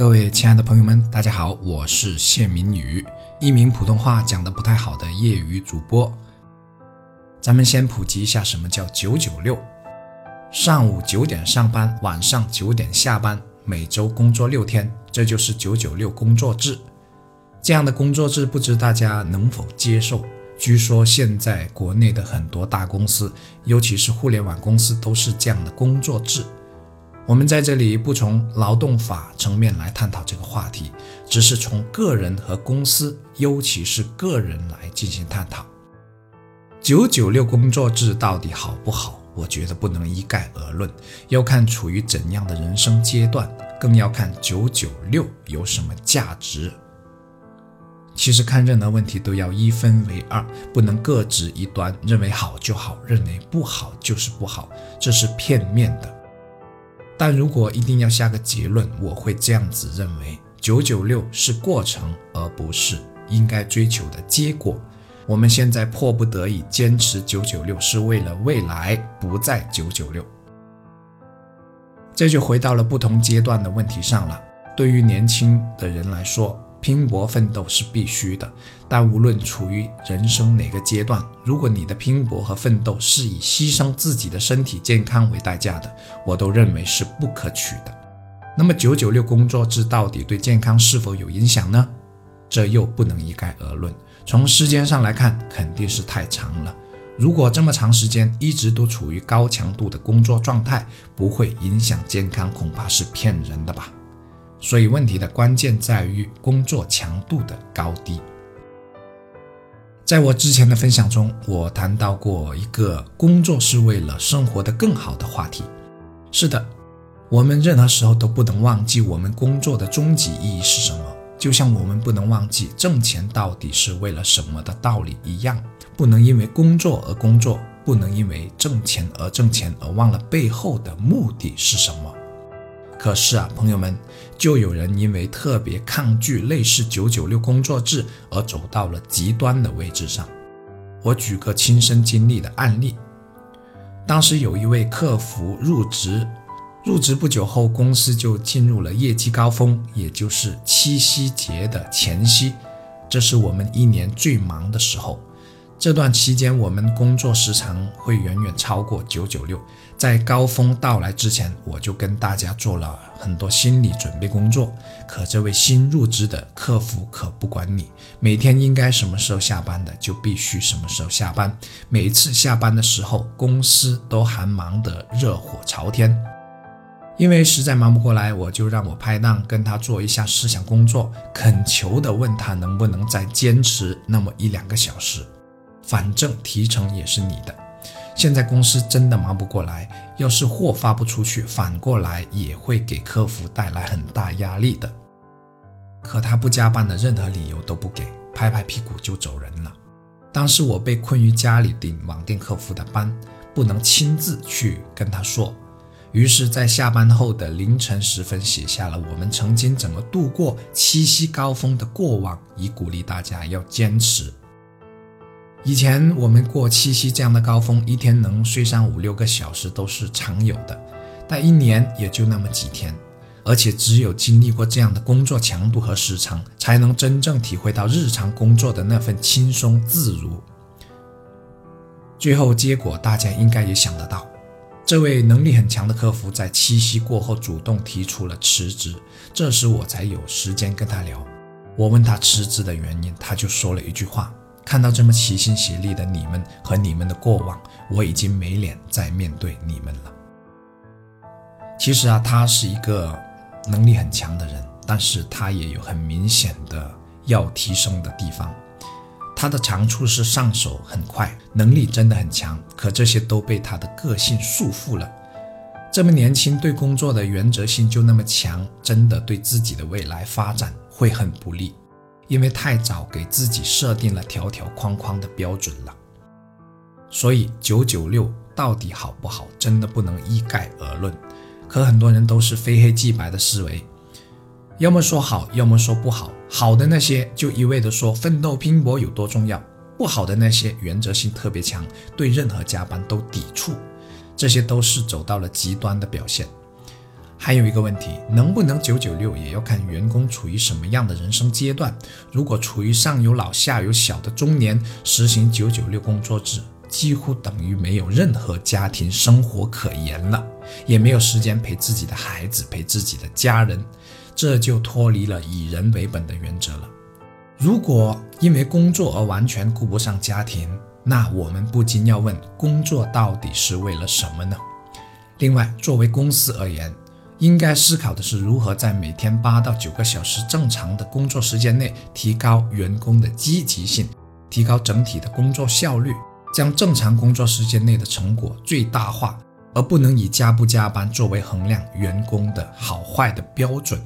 各位亲爱的朋友们，大家好，我是谢明宇，一名普通话讲得不太好的业余主播。咱们先普及一下什么叫九九六：上午九点上班，晚上九点下班，每周工作六天，这就是九九六工作制。这样的工作制，不知大家能否接受？据说现在国内的很多大公司，尤其是互联网公司，都是这样的工作制。我们在这里不从劳动法层面来探讨这个话题，只是从个人和公司，尤其是个人来进行探讨。九九六工作制到底好不好？我觉得不能一概而论，要看处于怎样的人生阶段，更要看九九六有什么价值。其实看任何问题都要一分为二，不能各执一端，认为好就好，认为不好就是不好，这是片面的。但如果一定要下个结论，我会这样子认为：九九六是过程，而不是应该追求的结果。我们现在迫不得已坚持九九六，是为了未来不再九九六。这就回到了不同阶段的问题上了。对于年轻的人来说，拼搏奋斗是必须的，但无论处于人生哪个阶段，如果你的拼搏和奋斗是以牺牲自己的身体健康为代价的，我都认为是不可取的。那么九九六工作制到底对健康是否有影响呢？这又不能一概而论。从时间上来看，肯定是太长了。如果这么长时间一直都处于高强度的工作状态，不会影响健康，恐怕是骗人的吧。所以问题的关键在于工作强度的高低。在我之前的分享中，我谈到过一个工作是为了生活的更好的话题。是的，我们任何时候都不能忘记我们工作的终极意义是什么，就像我们不能忘记挣钱到底是为了什么的道理一样，不能因为工作而工作，不能因为挣钱而挣钱，而忘了背后的目的是什么。可是啊，朋友们，就有人因为特别抗拒类似九九六工作制而走到了极端的位置上。我举个亲身经历的案例，当时有一位客服入职，入职不久后，公司就进入了业绩高峰，也就是七夕节的前夕，这是我们一年最忙的时候。这段期间，我们工作时长会远远超过九九六。在高峰到来之前，我就跟大家做了很多心理准备工作。可这位新入职的客服可不管你，每天应该什么时候下班的就必须什么时候下班。每次下班的时候，公司都还忙得热火朝天。因为实在忙不过来，我就让我拍档跟他做一下思想工作，恳求的问他能不能再坚持那么一两个小时。反正提成也是你的。现在公司真的忙不过来，要是货发不出去，反过来也会给客服带来很大压力的。可他不加班的任何理由都不给，拍拍屁股就走人了。当时我被困于家里顶网店客服的班，不能亲自去跟他说，于是，在下班后的凌晨时分，写下了我们曾经怎么度过七夕高峰的过往，以鼓励大家要坚持。以前我们过七夕这样的高峰，一天能睡上五六个小时都是常有的，但一年也就那么几天，而且只有经历过这样的工作强度和时长，才能真正体会到日常工作的那份轻松自如。最后结果大家应该也想得到，这位能力很强的客服在七夕过后主动提出了辞职，这时我才有时间跟他聊。我问他辞职的原因，他就说了一句话。看到这么齐心协力的你们和你们的过往，我已经没脸再面对你们了。其实啊，他是一个能力很强的人，但是他也有很明显的要提升的地方。他的长处是上手很快，能力真的很强，可这些都被他的个性束缚了。这么年轻，对工作的原则性就那么强，真的对自己的未来发展会很不利。因为太早给自己设定了条条框框的标准了，所以九九六到底好不好，真的不能一概而论。可很多人都是非黑即白的思维，要么说好，要么说不好。好的那些就一味的说奋斗拼搏有多重要，不好的那些原则性特别强，对任何加班都抵触。这些都是走到了极端的表现。还有一个问题，能不能九九六也要看员工处于什么样的人生阶段。如果处于上有老下有小的中年，实行九九六工作制，几乎等于没有任何家庭生活可言了，也没有时间陪自己的孩子，陪自己的家人，这就脱离了以人为本的原则了。如果因为工作而完全顾不上家庭，那我们不禁要问：工作到底是为了什么呢？另外，作为公司而言，应该思考的是如何在每天八到九个小时正常的工作时间内，提高员工的积极性，提高整体的工作效率，将正常工作时间内的成果最大化，而不能以加不加班作为衡量员工的好坏的标准。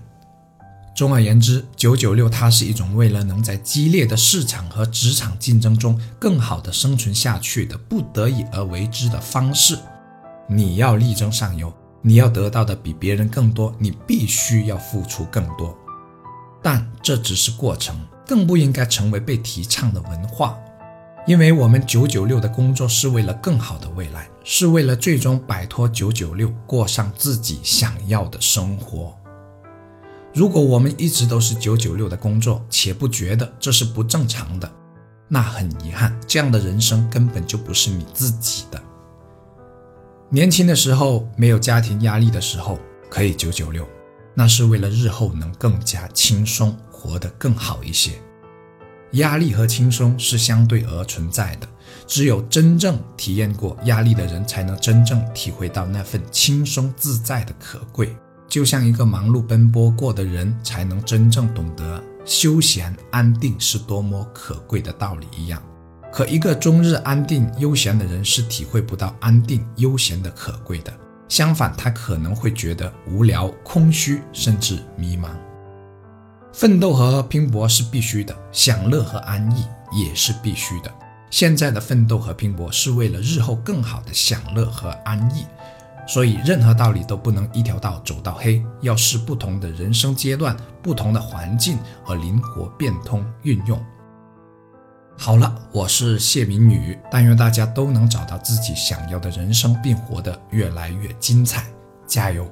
总而言之，九九六它是一种为了能在激烈的市场和职场竞争中更好的生存下去的不得已而为之的方式。你要力争上游。你要得到的比别人更多，你必须要付出更多，但这只是过程，更不应该成为被提倡的文化。因为我们九九六的工作是为了更好的未来，是为了最终摆脱九九六，过上自己想要的生活。如果我们一直都是九九六的工作，且不觉得这是不正常的，那很遗憾，这样的人生根本就不是你自己的。年轻的时候没有家庭压力的时候，可以九九六，那是为了日后能更加轻松，活得更好一些。压力和轻松是相对而存在的，只有真正体验过压力的人，才能真正体会到那份轻松自在的可贵。就像一个忙碌奔波过的人，才能真正懂得休闲安定是多么可贵的道理一样。可一个终日安定悠闲的人是体会不到安定悠闲的可贵的，相反，他可能会觉得无聊、空虚，甚至迷茫。奋斗和拼搏是必须的，享乐和安逸也是必须的。现在的奋斗和拼搏是为了日后更好的享乐和安逸，所以任何道理都不能一条道走到黑，要视不同的人生阶段、不同的环境而灵活变通运用。好了，我是谢明宇，但愿大家都能找到自己想要的人生，并活得越来越精彩，加油！